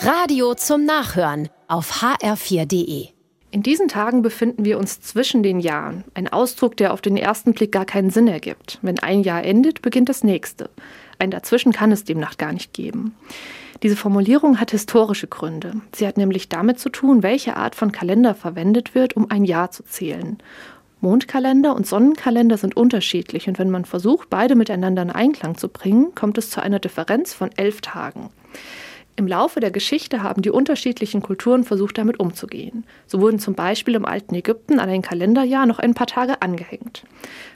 Radio zum Nachhören auf hr4.de. In diesen Tagen befinden wir uns zwischen den Jahren. Ein Ausdruck, der auf den ersten Blick gar keinen Sinn ergibt. Wenn ein Jahr endet, beginnt das nächste. Ein Dazwischen kann es demnach gar nicht geben. Diese Formulierung hat historische Gründe. Sie hat nämlich damit zu tun, welche Art von Kalender verwendet wird, um ein Jahr zu zählen. Mondkalender und Sonnenkalender sind unterschiedlich und wenn man versucht, beide miteinander in Einklang zu bringen, kommt es zu einer Differenz von elf Tagen. Im Laufe der Geschichte haben die unterschiedlichen Kulturen versucht, damit umzugehen. So wurden zum Beispiel im alten Ägypten an ein Kalenderjahr noch ein paar Tage angehängt.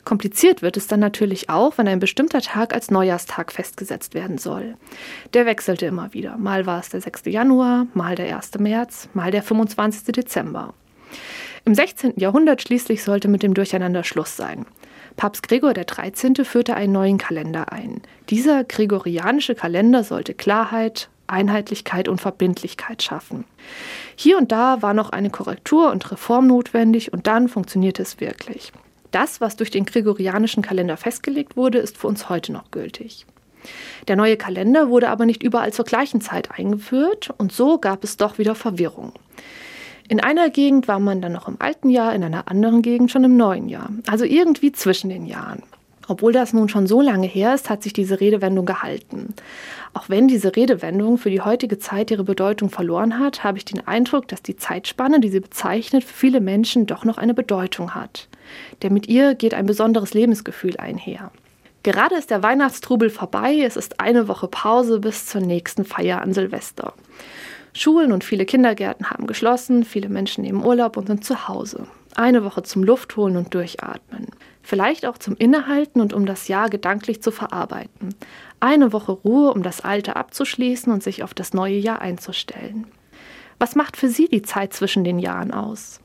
Kompliziert wird es dann natürlich auch, wenn ein bestimmter Tag als Neujahrstag festgesetzt werden soll. Der wechselte immer wieder. Mal war es der 6. Januar, mal der 1. März, mal der 25. Dezember. Im 16. Jahrhundert schließlich sollte mit dem Durcheinander Schluss sein. Papst Gregor XIII. führte einen neuen Kalender ein. Dieser gregorianische Kalender sollte Klarheit, Einheitlichkeit und Verbindlichkeit schaffen. Hier und da war noch eine Korrektur und Reform notwendig und dann funktionierte es wirklich. Das, was durch den gregorianischen Kalender festgelegt wurde, ist für uns heute noch gültig. Der neue Kalender wurde aber nicht überall zur gleichen Zeit eingeführt und so gab es doch wieder Verwirrung. In einer Gegend war man dann noch im alten Jahr, in einer anderen Gegend schon im neuen Jahr, also irgendwie zwischen den Jahren. Obwohl das nun schon so lange her ist, hat sich diese Redewendung gehalten. Auch wenn diese Redewendung für die heutige Zeit ihre Bedeutung verloren hat, habe ich den Eindruck, dass die Zeitspanne, die sie bezeichnet, für viele Menschen doch noch eine Bedeutung hat. Denn mit ihr geht ein besonderes Lebensgefühl einher. Gerade ist der Weihnachtstrubel vorbei, es ist eine Woche Pause bis zur nächsten Feier an Silvester. Schulen und viele Kindergärten haben geschlossen, viele Menschen nehmen Urlaub und sind zu Hause. Eine Woche zum Luftholen und Durchatmen. Vielleicht auch zum Innehalten und um das Jahr gedanklich zu verarbeiten. Eine Woche Ruhe, um das Alte abzuschließen und sich auf das neue Jahr einzustellen. Was macht für Sie die Zeit zwischen den Jahren aus?